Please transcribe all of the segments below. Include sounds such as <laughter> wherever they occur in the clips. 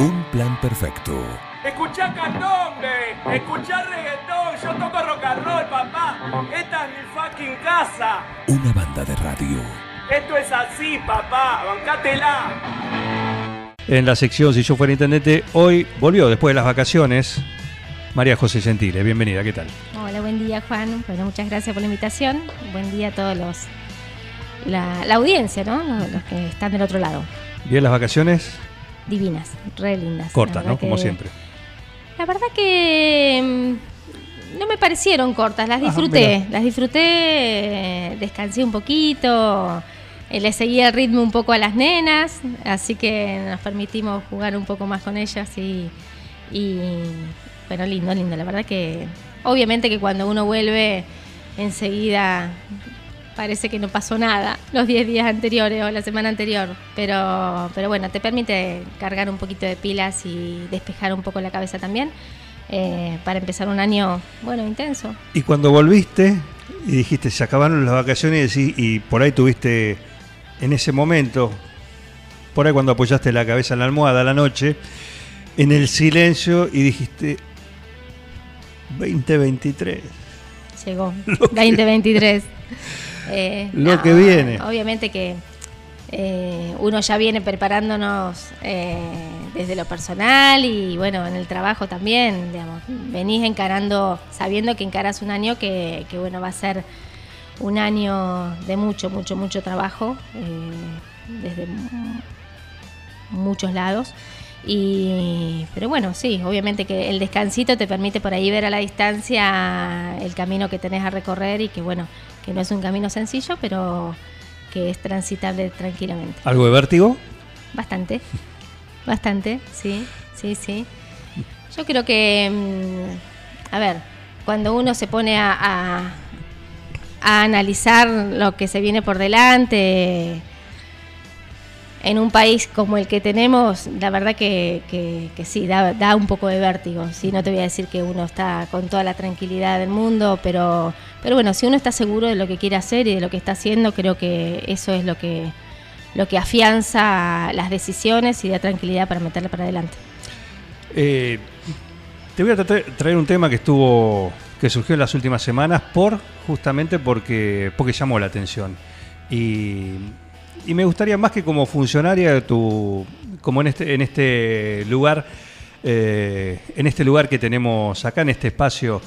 Un plan perfecto. Escuchá candombe, escuchá reggaetón, yo toco rock and roll, papá. Esta es mi fucking casa. Una banda de radio. Esto es así, papá, bancátela. En la sección Si yo fuera intendente, hoy volvió después de las vacaciones María José Gentile. Bienvenida, ¿qué tal? Hola, buen día Juan. Bueno, muchas gracias por la invitación. Buen día a todos los, la, la audiencia, ¿no? Los, los que están del otro lado. Bien las vacaciones, Divinas, re lindas. cortas, ¿no? Como siempre. La verdad que mm, no me parecieron cortas, las disfruté, las disfruté, descansé un poquito, eh, le seguí el ritmo un poco a las nenas, así que nos permitimos jugar un poco más con ellas y, y bueno, lindo, lindo, la verdad que obviamente que cuando uno vuelve enseguida parece que no pasó nada los 10 días anteriores o la semana anterior, pero, pero bueno, te permite cargar un poquito de pilas y despejar un poco la cabeza también eh, para empezar un año, bueno, intenso. Y cuando volviste y dijiste, se acabaron las vacaciones y, y por ahí tuviste en ese momento, por ahí cuando apoyaste la cabeza en la almohada a la noche, en el silencio y dijiste, 2023. Llegó <laughs> 2023. Eh, Lo que viene. Obviamente que eh, uno ya viene preparándonos eh, desde lo personal y bueno, en el trabajo también, digamos, venís encarando, sabiendo que encaras un año que, que, bueno, va a ser un año de mucho, mucho, mucho trabajo desde mu- muchos lados. Y, pero bueno, sí, obviamente que el descansito te permite por ahí ver a la distancia el camino que tenés a recorrer y que bueno, que no es un camino sencillo, pero que es transitable tranquilamente. ¿Algo de vértigo? Bastante, <laughs> bastante, sí, sí, sí. Yo creo que, mm, a ver, cuando uno se pone a, a- a analizar lo que se viene por delante, en un país como el que tenemos, la verdad que, sí, da, un poco de vértigo. Sí, no te voy a decir que uno está con toda la tranquilidad del mundo, pero, bueno, si uno está seguro de lo que quiere hacer y de lo que está haciendo, creo que eso es lo que, afianza las decisiones y da tranquilidad para meterle para adelante. Eh, te voy a traer un tema que estuvo que surgió en las últimas semanas por justamente porque porque llamó la atención y, y me gustaría más que como funcionaria tu como en este en este lugar eh, en este lugar que tenemos acá en este espacio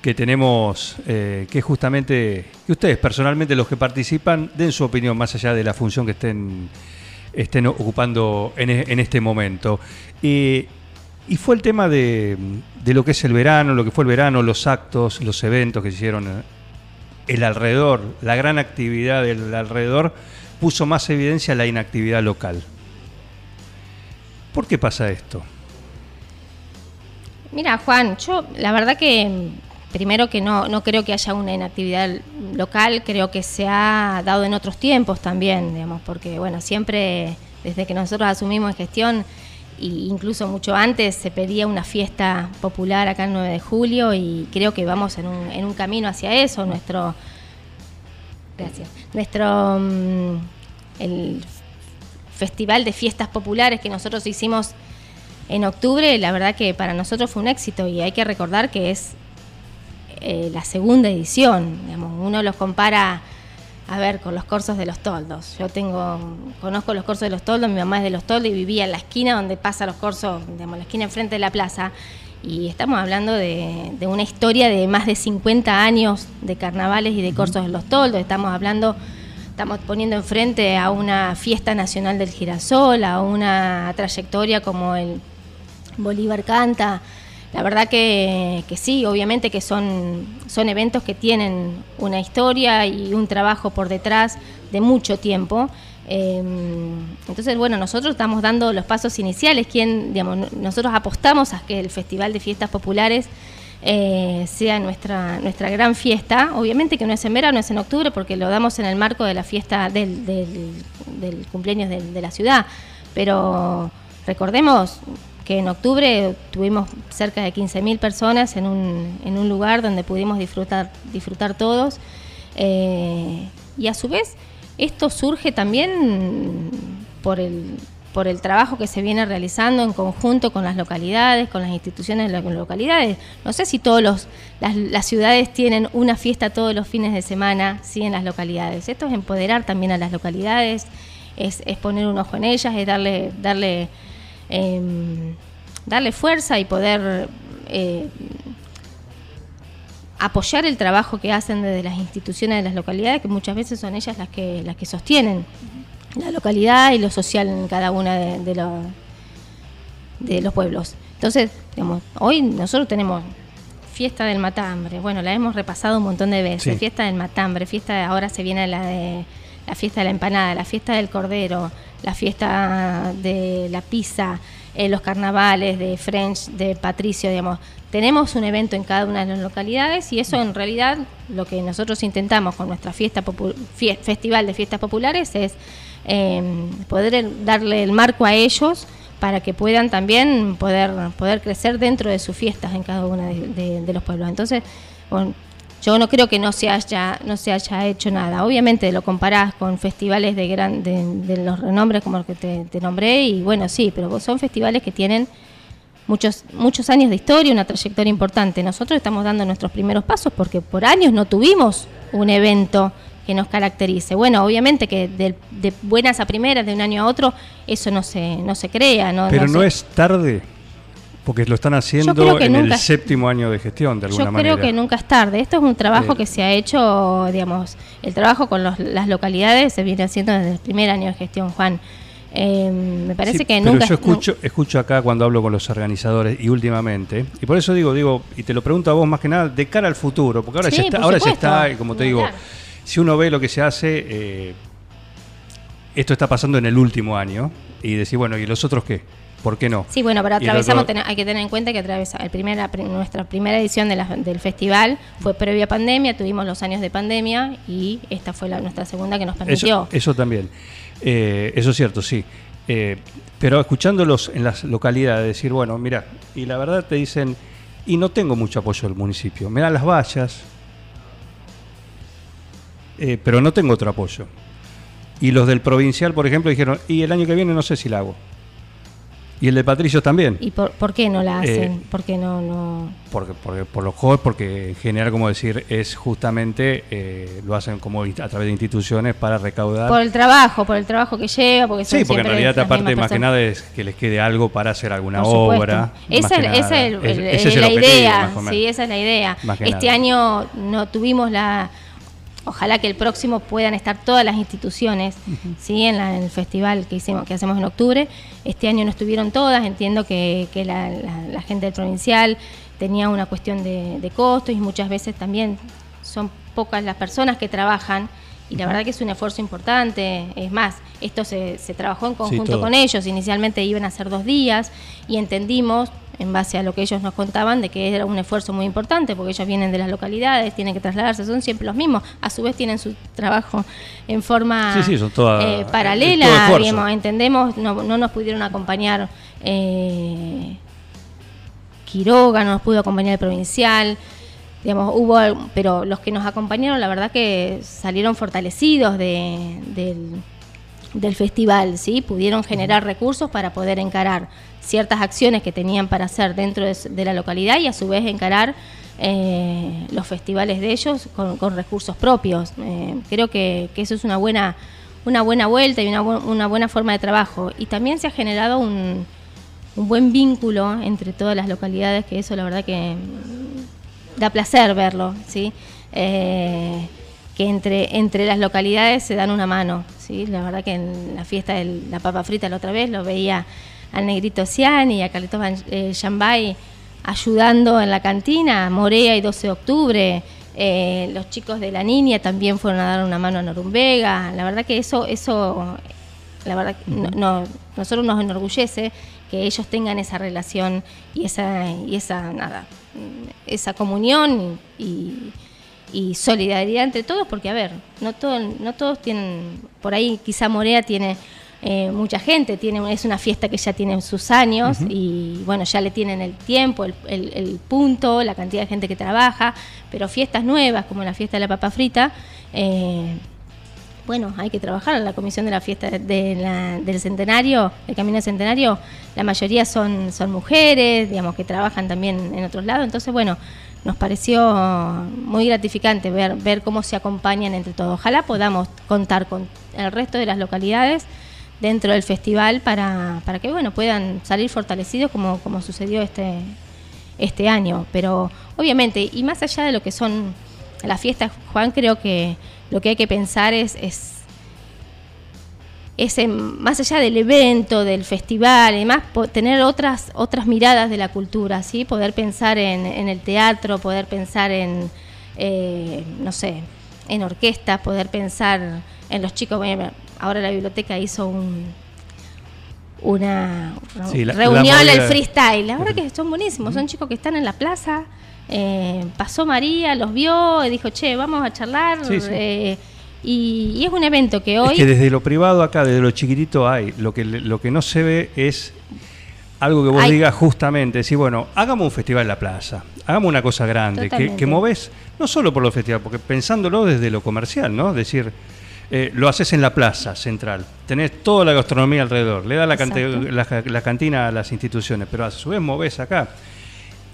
que tenemos eh, que justamente que ustedes personalmente los que participan den su opinión más allá de la función que estén estén ocupando en, e- en este momento. Y, y fue el tema de, de lo que es el verano, lo que fue el verano, los actos, los eventos que se hicieron, eh, el alrededor, la gran actividad del alrededor, puso más evidencia la inactividad local. ¿Por qué pasa esto? Mira, Juan, yo la verdad que mm, primero que no, no creo que haya una inactividad local, creo que se ha dado en otros tiempos también, digamos, porque bueno, siempre desde que nosotros asumimos gestión, incluso mucho antes, se pedía una fiesta popular acá el 9 de julio y creo que vamos en un, en un camino hacia eso. Nuestro, gracias, nuestro mm, el festival de fiestas populares que nosotros hicimos en octubre, la verdad que para nosotros fue un éxito y hay que recordar que es eh, la segunda edición. Digamos, uno los compara, a ver, con los corsos de los toldos. Yo tengo, conozco los corsos de los toldos, mi mamá es de los toldos y vivía en la esquina donde pasa los corsos, digamos, la esquina enfrente de la plaza. Y estamos hablando de, de una historia de más de 50 años de carnavales y de corsos de los toldos. Estamos hablando estamos poniendo enfrente a una fiesta nacional del girasol, a una trayectoria como el Bolívar Canta. La verdad que, que sí, obviamente que son, son eventos que tienen una historia y un trabajo por detrás de mucho tiempo. Eh, entonces, bueno, nosotros estamos dando los pasos iniciales. Quien, digamos, nosotros apostamos a que el Festival de Fiestas Populares eh, sea nuestra, nuestra gran fiesta. Obviamente que no es en verano, es en octubre, porque lo damos en el marco de la fiesta del, cumpleaños de, de la ciudad. Pero recordemos que en octubre tuvimos cerca de 15.000 personas en un, en un lugar donde pudimos disfrutar, disfrutar todos. Eh, y a su vez, esto surge también por el por el trabajo que se viene realizando en conjunto con las localidades, con las instituciones de las localidades. No sé si todos los, las, ciudades tienen una fiesta todos los fines de semana, sí, en las localidades. Esto es empoderar también a las localidades, es, poner un ojo en ellas, es darle, darle, em, darle fuerza y poder eh, apoyar el trabajo que hacen desde las instituciones de las localidades, que muchas veces son ellas las que, las que sostienen la localidad y lo social en cada una de, los, de los pueblos. Entonces, digamos, hoy nosotros tenemos fiesta del matambre, bueno, la hemos repasado un montón de veces, fiesta del matambre, fiesta ahora se viene la de la fiesta de la empanada, la fiesta del cordero, la fiesta de la pizza, los carnavales de French, de Patricio, digamos. Tenemos un evento en cada una de las localidades y eso en realidad lo que nosotros intentamos con nuestra fiesta festival de fiestas populares es em, poder darle el marco a ellos para que puedan también poder, poder crecer dentro de sus fiestas en cada uno de, de los pueblos. Entonces, bueno, yo no creo que no se haya, no se haya hecho nada. Obviamente lo comparás con festivales de, gran, de, los renombres como el que te, nombré y bueno, sí, pero son festivales que tienen muchos, muchos años de historia, una trayectoria importante. Nosotros estamos dando nuestros primeros pasos porque por años no tuvimos un evento que nos caracterice. Bueno, obviamente que de, buenas a primeras, de un año a otro, eso no se, no se crea. No, pero no es tarde porque lo están haciendo en el séptimo año de gestión, de alguna manera. Yo creo que nunca es tarde. Esto es un trabajo que se ha hecho, digamos, el trabajo con las localidades se viene haciendo desde el primer año de gestión, Juan. Eh, me parece que pero nunca. Yo escucho, escucho acá cuando hablo con los organizadores y últimamente, y por eso digo, digo, y te lo pregunto a vos más que nada, de cara al futuro, porque ahora ya está, ahora ya está, y como te digo, si uno ve lo que se hace, eh, esto está pasando en el último año, y decir, bueno, ¿y los otros qué? ¿Por qué no? Sí, bueno, pero atravesamos, hay que tener en cuenta que atravesa, el primera, nuestra primera edición del festival fue previa pandemia, tuvimos los años de pandemia y esta fue la, nuestra segunda que nos permitió. Eso, también, eh, eso es cierto, sí. Eh, pero escuchándolos en las localidades, decir, bueno, mira, y la verdad te dicen, y no tengo mucho apoyo del municipio, me dan las vallas, eh, pero no tengo otro apoyo. Y los del provincial, por ejemplo, dijeron, y el año que viene no sé si la hago. Y el de Patricio también. ¿Y por, qué no la hacen? Eh, ¿Por qué no, no...? Porque, por los jóvenes, porque en general, como decir, es justamente, eh, lo hacen como a través de instituciones para recaudar. Por el trabajo, por el trabajo que lleva, porque Sí, porque en realidad aparte más que nada es que les quede algo para hacer alguna obra. Esa, es, la idea, sí, esa es la idea. Este año no tuvimos la Ojalá que el próximo puedan estar todas las instituciones, ¿sí? En, el festival que hicimos, que hacemos en octubre. Este año no estuvieron todas. Entiendo que, la, gente del provincial tenía una cuestión de, costos y muchas veces también son pocas las personas que trabajan y la verdad que es un esfuerzo importante. Es más, esto se, trabajó en conjunto con ellos. Inicialmente iban a ser dos días y entendimos en base a lo que ellos nos contaban, de que era un esfuerzo muy importante, porque ellos vienen de las localidades, tienen que trasladarse, son siempre los mismos, a su vez tienen su trabajo en forma eh, paralela, digamos, entendemos, no, no, nos pudieron acompañar eh, Quiroga, no nos pudo acompañar el provincial, digamos, hubo, pero los que nos acompañaron, la verdad que salieron fortalecidos de, del del festival, ¿sí? Pudieron generar recursos para poder encarar ciertas acciones que tenían para hacer dentro de, la localidad y a su vez encarar eh, los festivales de ellos con, recursos propios. Eh, creo que, eso es una buena, una buena vuelta y una, una, buena forma de trabajo. Y también se ha generado un, un, buen vínculo entre todas las localidades, que eso la verdad que da placer verlo, ¿sí? Eh, que entre, entre las localidades se dan una mano. ¿sí? La verdad que en la fiesta de la papa frita la otra vez lo veía al Negrito Cian y a Carlitos eh, Yambay ayudando en la cantina, Morea y 12 de octubre. Eh, los chicos de la niña también fueron a dar una mano a Norumbega. La verdad que eso, eso la verdad no, nosotros nos enorgullece que ellos tengan esa relación y esa, y esa nada, esa comunión y y solidaridad entre todos, porque a ver, no, todo, no todos tienen, por ahí quizá Morea tiene eh, mucha gente, tiene, es una fiesta que ya tiene sus años y bueno, ya le tienen el tiempo, el, el, punto, la cantidad de gente que trabaja, pero fiestas nuevas como la fiesta de la papa frita, eh, bueno, hay que trabajar en la comisión de la fiesta de la- del centenario, del camino del centenario, la mayoría son, son mujeres, digamos, que trabajan también en otros lados, entonces bueno, nos pareció muy gratificante ver, ver cómo se acompañan entre todos. Ojalá podamos contar con el resto de las localidades dentro del festival para, para que bueno puedan salir fortalecidos como, como sucedió este, este año. Pero obviamente, y más allá de lo que son las fiestas, Juan, creo que lo que hay que pensar es, es, es en- más allá del evento, del festival y demás, tener otras, otras miradas de la cultura, ¿sí? Poder pensar en, en el teatro, poder pensar en, eh, no sé, en orquestas, poder pensar en los chicos. Ahora la biblioteca hizo un, una una Sí, la- la reunión, el movida- freestyle. La verdad que son buenísimos, son chicos que están en la plaza. eh, pasó María, los vio y dijo, che, vamos a charlar. Sí, sí. eh, y, y es un evento que hoy... Es que desde lo privado acá, desde lo chiquitito hay. Lo que, lo que no se ve es algo que vos digas justamente. Decir, bueno, hagamos un festival en la plaza. Hagamos una cosa grande. Que, Totalmente. que movés, no solo por los festivales, porque pensándolo desde lo comercial, ¿no? Es decir, eh, lo haces en la plaza central. Tenés toda la gastronomía alrededor. Le das la, la, la cantina a las instituciones. Pero a su vez movés acá.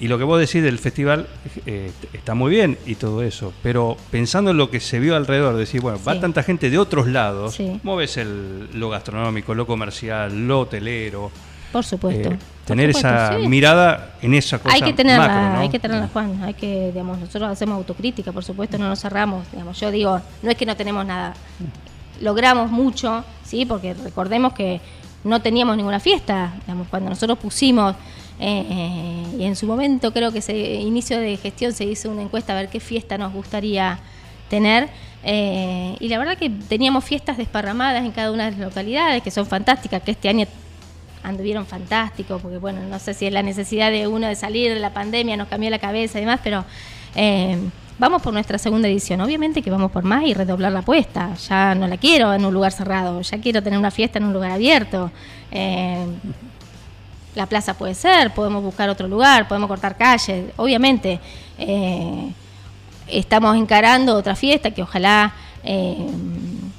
Y lo que vos decís del festival eh, está muy bien y todo eso, pero pensando en lo que se vio alrededor, decir, bueno, va tanta gente de otros lados, Sí. mueves el, lo gastronómico, lo comercial, lo hotelero, Por supuesto. eh, tener supuesto, esa sí. mirada en esa cosa Hay que tenerla, macro, ¿no? hay que tenerla, Juan. Hay que, digamos, nosotros hacemos autocrítica, por supuesto, no nos cerramos. Digamos, yo digo, no es que no tenemos nada. Logramos mucho, sí, porque recordemos que no teníamos ninguna fiesta. Digamos, cuando nosotros pusimos eh, eh, y en su momento creo que ese inicio de gestión se hizo una encuesta a ver qué fiesta nos gustaría tener. eh, y la verdad que teníamos fiestas desparramadas en cada una de las localidades, que son fantásticas, que este año anduvieron fantásticos, porque bueno, no sé si es la necesidad de uno de salir de la pandemia, nos cambió la cabeza y demás, pero eh, vamos por nuestra segunda edición. Obviamente que vamos por más y redoblar la apuesta. Ya no la quiero en un lugar cerrado, ya quiero tener una fiesta en un lugar abierto. Eh, la plaza puede ser, podemos buscar otro lugar, podemos cortar calles, obviamente. eh, estamos encarando otra fiesta que ojalá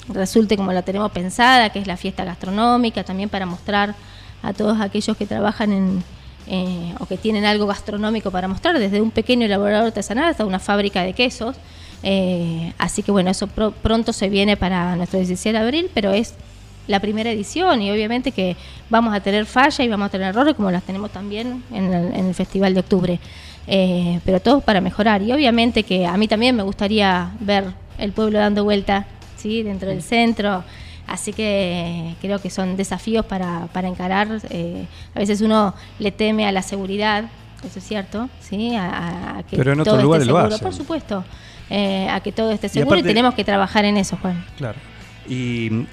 resulte como la tenemos pensada, que es la fiesta gastronómica, también para mostrar a todos aquellos que trabajan en, eh, o que tienen algo gastronómico para mostrar, desde un pequeño elaborador artesanal hasta una fábrica de quesos. Eh, así que bueno, eso pro- pronto se viene para nuestro 17 de abril, pero es la primera edición y obviamente que vamos a tener falla y vamos a tener errores como las tenemos también en el, en el Festival de Octubre. Eh, pero todo para mejorar y obviamente que a mí también me gustaría ver el pueblo dando vuelta ¿sí? dentro del centro. Así que creo que son desafíos para, para encarar. eh, a veces uno le teme a la seguridad, eso es cierto, ¿sí? a, que Pero en otros todo esté lugares lo seguro, hacen. por supuesto, eh, a que todo esté seguro y, aparte- tenemos que trabajar en eso, Juan. Claro. Y mm,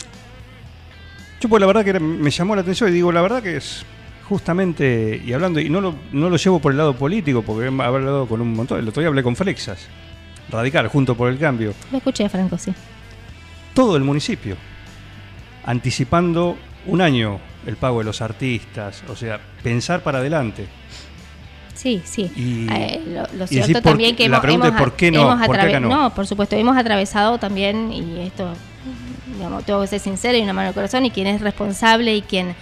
yo pues la verdad que me llamó la atención y digo, la verdad que es justamente, y hablando, y no lo, no lo llevo por el lado político, porque he hablado con un montón, el otro día hablé con Flexas, Radical, junto por el cambio, Lo escuché, Franco, sí. todo el municipio, anticipando un año el pago de los artistas, o sea, pensar para adelante. Sí, sí. Y- Eh, lo, lo y cierto por- también que la hemos, pregunta es hemos por qué no, hemos por qué acá atraves- no. por supuesto, hemos atravesado también, y esto, digamos, tengo que ser sincero y una mano al corazón, y quien es responsable y quien,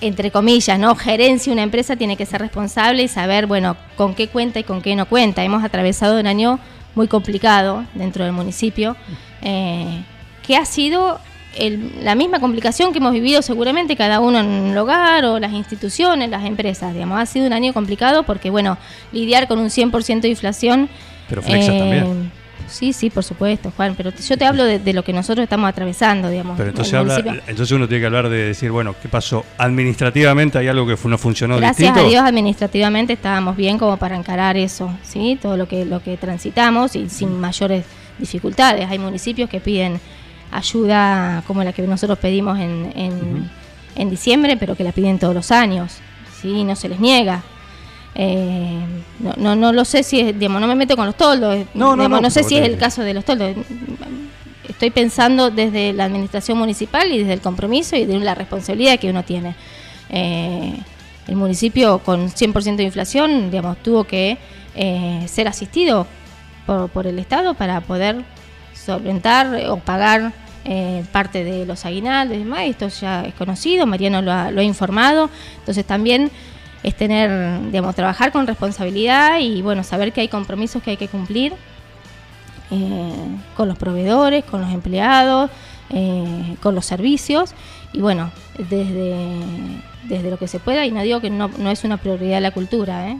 entre comillas, ¿no? Gerencia una empresa tiene que ser responsable y saber, bueno, con qué cuenta y con qué no cuenta. Hemos atravesado un año muy complicado dentro del municipio, eh, que ha sido el- la misma complicación que hemos vivido seguramente cada uno en el hogar o las instituciones, las empresas. Digamos, ha sido un año complicado porque, bueno, lidiar con un 100% de inflación. Pero Flexas también. Sí, sí, por supuesto, Juan, pero yo te hablo de, de lo que nosotros estamos atravesando, digamos. Pero entonces, habla, entonces uno tiene que hablar de decir, bueno, ¿qué pasó? Administrativamente hay algo que no funcionó Gracias distinto. a Dios administrativamente estábamos bien como para encarar eso, ¿sí? Todo lo que lo que transitamos y sin mayores dificultades. Hay municipios que piden ayuda como la que nosotros pedimos en, en, en diciembre, pero que la piden todos los años, ¿sí? No se les niega. Eh, no, no, no lo sé si es, digamos, no me meto con los toldos, eh, No, no, digamos, no, sé pero si es el caso de los toldos. Estoy pensando desde la administración municipal y desde el compromiso y de la responsabilidad que uno tiene. Eh, el municipio con 100% de inflación, digamos, tuvo que eh, ser asistido por, por el Estado para poder solventar o pagar eh, parte de los aguinaldos y demás, esto ya es conocido, Mariano lo ha, lo ha informado, entonces también es tener, digamos, trabajar con responsabilidad y bueno, saber que hay compromisos que hay que cumplir eh, con los proveedores, con los empleados, eh, con los servicios y bueno, desde, desde lo que se pueda y no digo que no, no es una prioridad la cultura, ¿eh?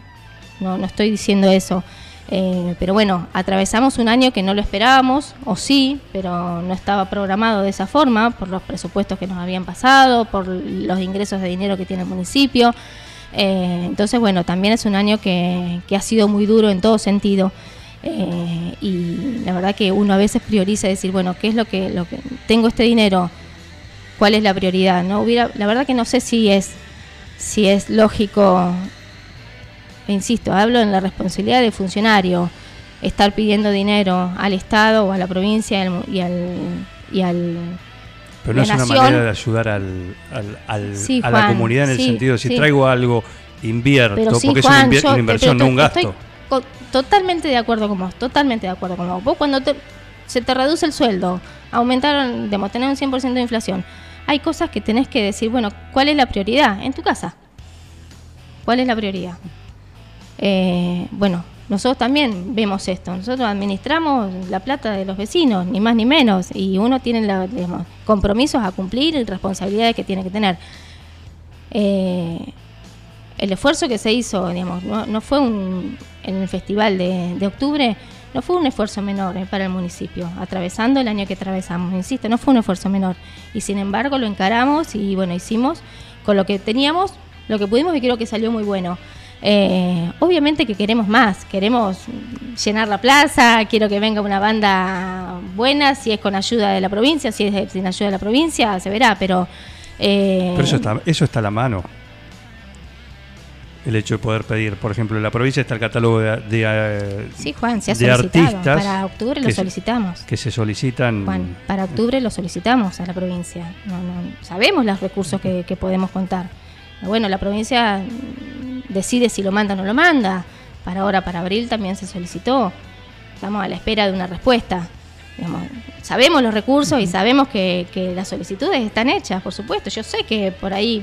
no, no estoy diciendo eso. Eh, pero bueno, atravesamos un año que no lo esperábamos, o sí, pero no estaba programado de esa forma, por los presupuestos que nos habían pasado, por los ingresos de dinero que tiene el municipio. Eh, entonces, bueno, también es un año que, que ha sido muy duro en todo sentido. Eh, y la verdad que uno a veces prioriza decir, bueno, ¿qué es lo que, lo que tengo este dinero? ¿Cuál es la prioridad? No hubiera, la verdad que no sé si es si es lógico insisto, hablo en la responsabilidad del funcionario, estar pidiendo dinero al Estado o a la provincia y al... Y al pero no es una manera de ayudar al, al, al sí, a la comunidad en el sentido, si sí. traigo algo, invierto, porque Juan, es una, una inversión, no un gasto. Estoy totalmente de acuerdo con vos, totalmente de acuerdo con vos. Vos cuando te, se te reduce el sueldo, aumentaron, digamos, tener un 100% de inflación, hay cosas que tenés que decir, bueno, ¿cuál es la prioridad en tu casa? ¿Cuál es la prioridad? Eh, bueno, nosotros también vemos esto. Nosotros administramos la plata de los vecinos, ni más ni menos, y uno tiene la, digamos, compromisos a cumplir y responsabilidades que tiene que tener. Eh, el esfuerzo que se hizo, digamos, no, no fue un, en el festival de, de, octubre, no fue un esfuerzo menor eh, para el municipio, atravesando el año que atravesamos, insisto, no fue un esfuerzo menor. Y sin embargo lo encaramos y bueno, hicimos con lo que teníamos, lo que pudimos y creo que salió muy bueno. Eh, obviamente que queremos más, queremos llenar la plaza, quiero que venga una banda buena, si es con ayuda de la provincia, si es sin ayuda de la provincia, se verá, pero... Eh, pero eso está, eso está a la mano. El hecho de poder pedir, por ejemplo, en la provincia está el catálogo de, de, eh, sí, Juan, se ha de artistas. Para octubre lo solicitamos. Que se solicitan. Juan, para octubre lo solicitamos a la provincia. No, no, sabemos los recursos que, que podemos contar. Bueno, la provincia decide si lo manda o no lo manda. Para ahora, para abril también se solicitó. Estamos a la espera de una respuesta. Digamos, sabemos los recursos y sabemos que, que, las solicitudes están hechas, por supuesto. Yo sé que por ahí,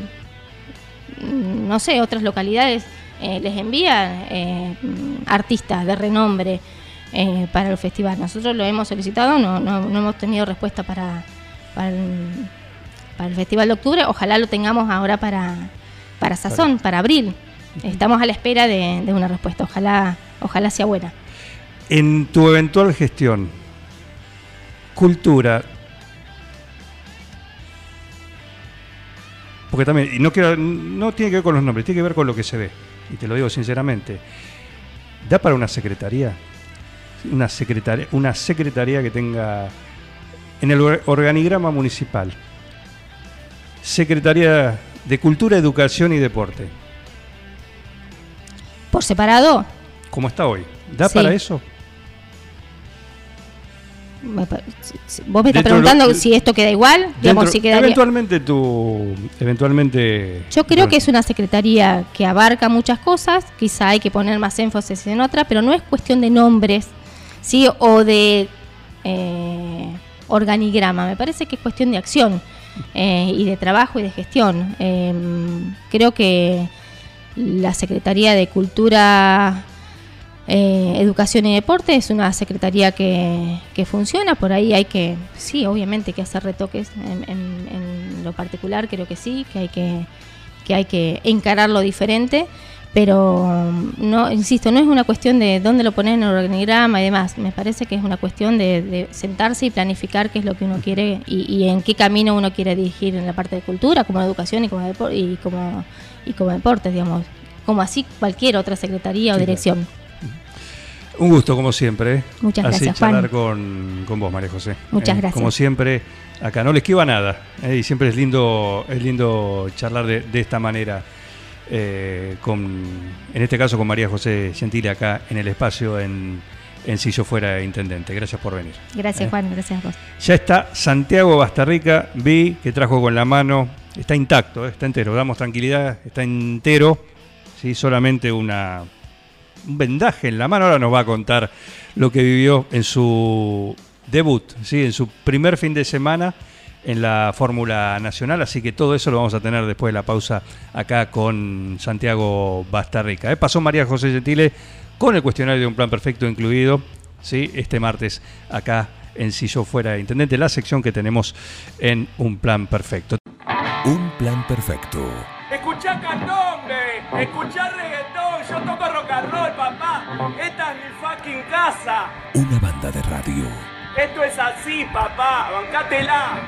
no sé, otras localidades eh, les envían eh, artistas de renombre eh, para el festival. Nosotros lo hemos solicitado, no, no, no hemos tenido respuesta para, para el, para, el, Festival de Octubre. Ojalá lo tengamos ahora para, para Sazón, para abril. Estamos a la espera de, una respuesta. Ojalá, ojalá sea buena. En tu eventual gestión, cultura. Porque también, y no, quiero, no tiene que ver con los nombres, tiene que ver con lo que se ve. Y te lo digo sinceramente. ¿Da para una secretaría? Una secretaría, una secretaría que tenga en el organigrama municipal. Secretaría de Cultura, Educación y Deporte por separado. ¿Cómo está hoy? ¿Da sí. para eso? Vos me estás preguntando lo, si esto queda igual, dentro, digamos, si quedaría... Eventualmente tú, eventualmente... Yo creo que es una secretaría que abarca muchas cosas, quizá hay que poner más énfasis en otra, pero no es cuestión de nombres, ¿sí? O de eh, organigrama, me parece que es cuestión de acción eh, y de trabajo y de gestión. Eh, creo que la Secretaría de Cultura, eh, Educación y Deporte es una secretaría que, que, funciona, por ahí hay que, sí, obviamente que hacer retoques en, lo particular, creo que sí, que hay que, que hay que encararlo diferente, pero no, insisto, no es una cuestión de dónde lo pones en el organigrama y demás, me parece que es una cuestión de, de sentarse y planificar qué es lo que uno quiere y, y, en qué camino uno quiere dirigir en la parte de cultura, como educación y como, y como y como deportes, digamos, como así cualquier otra secretaría o sí, dirección. Un gusto, como siempre. Muchas así gracias, charlar con, con, vos, María José. Muchas eh, gracias. Como siempre, acá no le esquiva nada. Eh, y siempre es lindo, es lindo charlar de, de esta manera. Eh, con, en este caso con María José Gentile acá en el espacio en, en Si yo fuera intendente. Gracias por venir. Gracias, Juan. Gracias a vos. Ya está Santiago Bastarrica, vi que trajo con la mano está intacto, está entero, damos tranquilidad, está entero, ¿sí? solamente una, un vendaje en la mano. Ahora nos va a contar lo que vivió en su debut, ¿sí? en su primer fin de semana en la Fórmula Nacional. Así que todo eso lo vamos a tener después de la pausa acá con Santiago Bastarrica. ¿eh? Pasó María José Gentile con el cuestionario de un plan perfecto incluido ¿sí? este martes acá en Si Yo Fuera Intendente, la sección que tenemos en Un Plan Perfecto. Un plan perfecto. Escuchá candombe, escuchá reggaetón, yo toco rock and roll, papá. Esta es mi fucking casa. Una banda de radio. Esto es así, papá, bancátela.